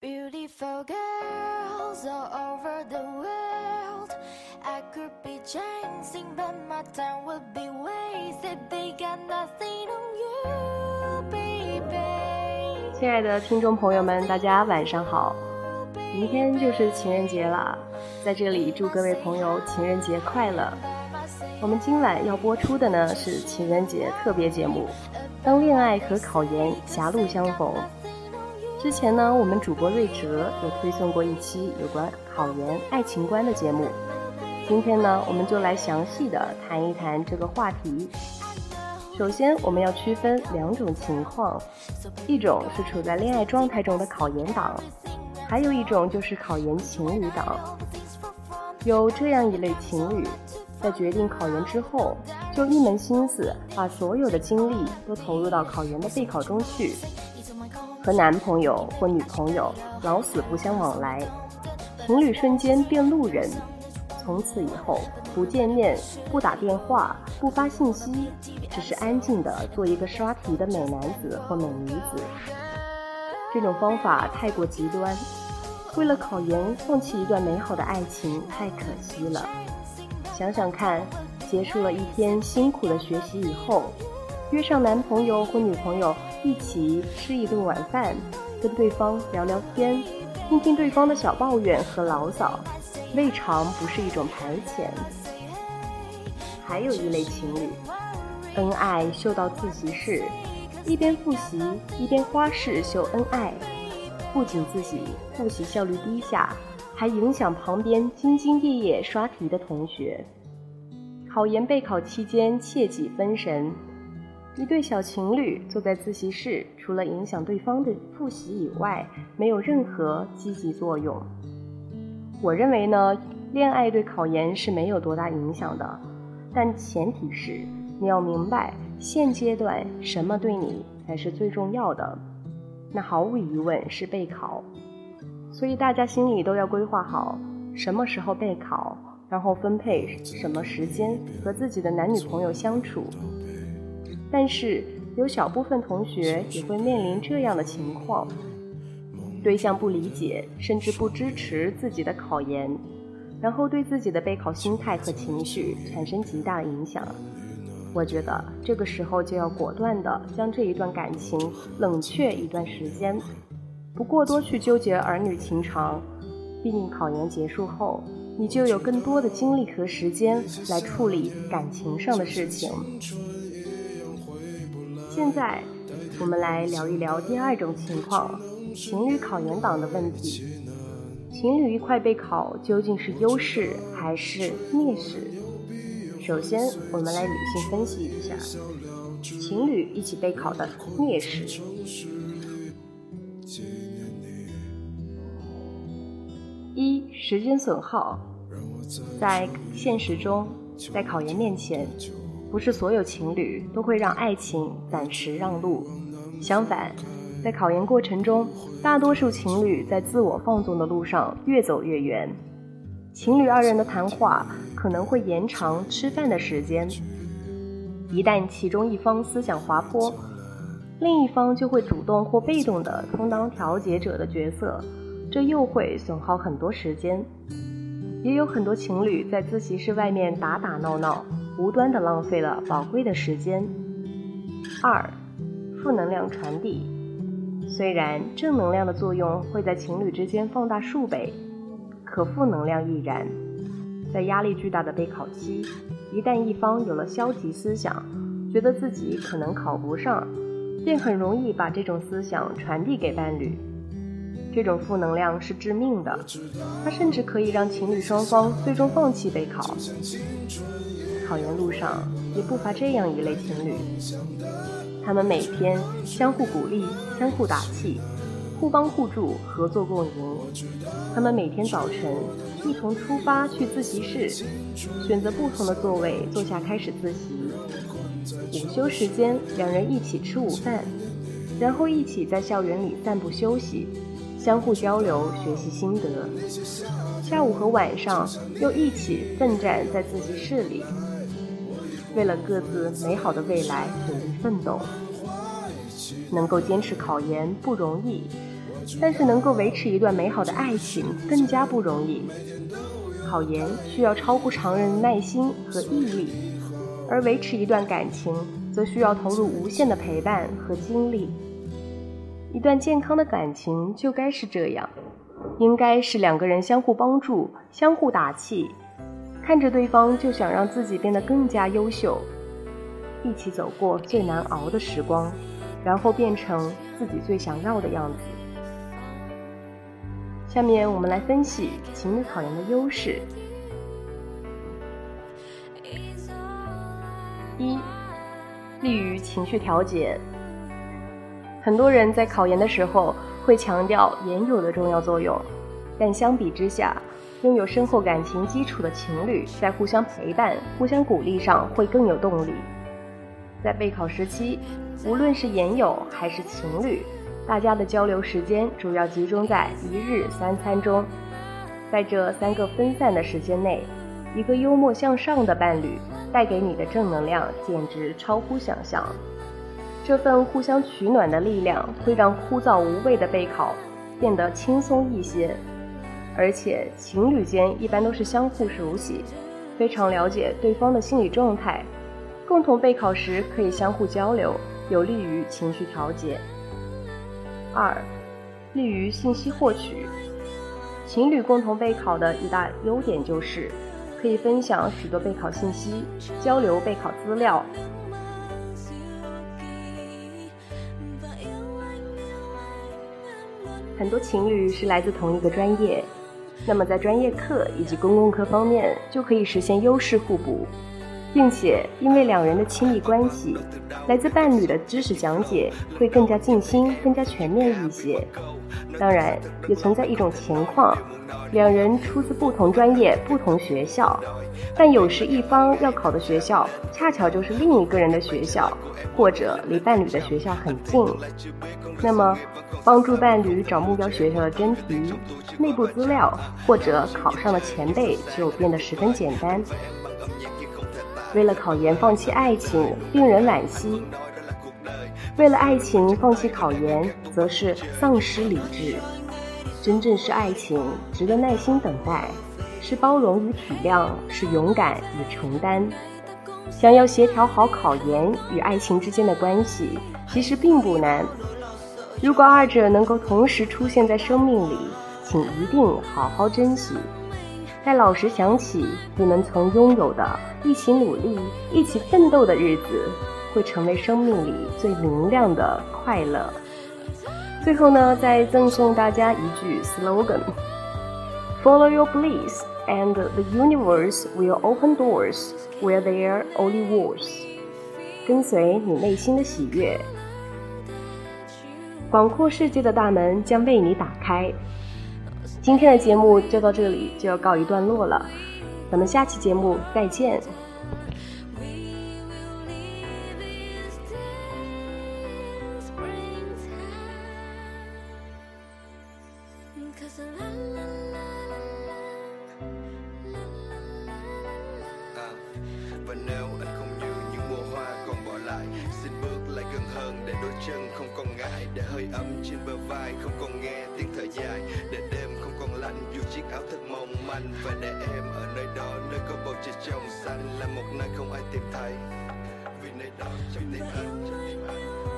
Beautiful girls all over the world. I could be chasing, but my time would be wasted. They got nothing on you, baby. 亲爱的听众朋友们，大家晚上好！明天就是情人节了，在这里祝各位朋友情人节快乐。我们今晚要播出的呢是情人节特别节目，当恋爱和考研狭路相逢。之前呢，我们主播瑞哲有推送过一期有关考研爱情观的节目。今天呢，我们就来详细的谈一谈这个话题。首先，我们要区分两种情况，一种是处在恋爱状态中的考研党，还有一种就是考研情侣党。有这样一类情侣，在决定考研之后，就一门心思把所有的精力都投入到考研的备考中去。和男朋友或女朋友老死不相往来，情侣瞬间变路人。从此以后，不见面、不打电话、不发信息，只是安静的做一个刷题的美男子或美女子。这种方法太过极端，为了考研放弃一段美好的爱情，太可惜了。想想看，结束了一天辛苦的学习以后，约上男朋友或女朋友。一起吃一顿晚饭，跟对方聊聊天，听听对方的小抱怨和牢骚，未尝不是一种排遣。还有一类情侣，恩爱秀到自习室，一边复习一边花式秀恩爱，不仅自己复习效率低下，还影响旁边兢兢业业刷题的同学。考研备考期间切忌分神。一对小情侣坐在自习室，除了影响对方的复习以外，没有任何积极作用。我认为呢，恋爱对考研是没有多大影响的，但前提是你要明白现阶段什么对你才是最重要的。那毫无疑问是备考，所以大家心里都要规划好什么时候备考，然后分配什么时间和自己的男女朋友相处。但是有小部分同学也会面临这样的情况：对象不理解，甚至不支持自己的考研，然后对自己的备考心态和情绪产生极大影响。我觉得这个时候就要果断地将这一段感情冷却一段时间，不过多去纠结儿女情长。毕竟考研结束后，你就有更多的精力和时间来处理感情上的事情。现在，我们来聊一聊第二种情况：情侣考研党的问题。情侣一块备考究竟是优势还是劣势？首先，我们来理性分析一下情侣一起备考的劣势。一、时间损耗。在现实中，在考研面前。不是所有情侣都会让爱情暂时让路，相反，在考研过程中，大多数情侣在自我放纵的路上越走越远。情侣二人的谈话可能会延长吃饭的时间，一旦其中一方思想滑坡，另一方就会主动或被动地充当调解者的角色，这又会损耗很多时间。也有很多情侣在自习室外面打打闹闹。无端的浪费了宝贵的时间。二，负能量传递。虽然正能量的作用会在情侣之间放大数倍，可负能量亦然。在压力巨大的备考期，一旦一方有了消极思想，觉得自己可能考不上，便很容易把这种思想传递给伴侣。这种负能量是致命的，它甚至可以让情侣双方最终放弃备考。考研路上也不乏这样一类情侣，他们每天相互鼓励、相互打气、互帮互助、合作共赢。他们每天早晨一同出发去自习室，选择不同的座位坐下开始自习。午休时间，两人一起吃午饭，然后一起在校园里散步休息，相互交流学习心得。下午和晚上又一起奋战在自习室里。为了各自美好的未来努力奋斗，能够坚持考研不容易，但是能够维持一段美好的爱情更加不容易。考研需要超乎常人的耐心和毅力，而维持一段感情则需要投入无限的陪伴和精力。一段健康的感情就该是这样，应该是两个人相互帮助、相互打气，看着对方就想让自己变得更加优秀，一起走过最难熬的时光，然后变成自己最想要的样子。下面我们来分析情侣考研的优势。一，利于情绪调节。很多人在考研的时候会强调研友的重要作用，但相比之下，拥有深厚感情基础的情侣在互相陪伴、互相鼓励上会更有动力。在备考时期，无论是研友还是情侣，大家的交流时间主要集中在一日三餐中。在这三个分散的时间内，一个幽默向上的伴侣带给你的正能量简直超乎想象。这份互相取暖的力量会让枯燥无味的备考变得轻松一些，而且情侣间一般都是相互熟悉，非常了解对方的心理状态，共同备考时可以相互交流，有利于情绪调节。二，利于信息获取。情侣共同备考的一大优点就是可以分享许多备考信息，交流备考资料。很多情侣是来自同一个专业，那么在专业课以及公共课方面就可以实现优势互补，并且因为两人的亲密关系，来自伴侣的知识讲解会更加尽心、更加全面一些。当然，也存在一种情况，两人出自不同专业、不同学校，但有时一方要考的学校恰巧就是另一个人的学校，或者离伴侣的学校很近，那么。帮助伴侣找目标学校的真题、内部资料或者考上的前辈就变得十分简单。为了考研放弃爱情，令人惋惜；为了爱情放弃考研，则是丧失理智。真正是爱情，值得耐心等待，是包容与体谅，是勇敢与承担。想要协调好考研与爱情之间的关系，其实并不难。如果二者能够同时出现在生命里，请一定好好珍惜。在老时想起你们曾拥有的一起努力、一起奋斗的日子，会成为生命里最明亮的快乐。最后呢，再赠送大家一句 slogan：Follow your bliss, and the universe will open doors where there only was。跟随你内心的喜悦。广阔世界的大门将为你打开。今天的节目就到这里，就要告一段落了。咱们下期节目再见。để đôi chân không còn ngại, để hơi ấm trên bờ vai không còn nghe tiếng thở dài, để đêm không còn lạnh dù chiếc áo thật mỏng manh và để em ở nơi đó, nơi có bầu trời trong xanh là một nơi không ai tìm thấy. Vì nơi đó trong tim anh, trong tim anh.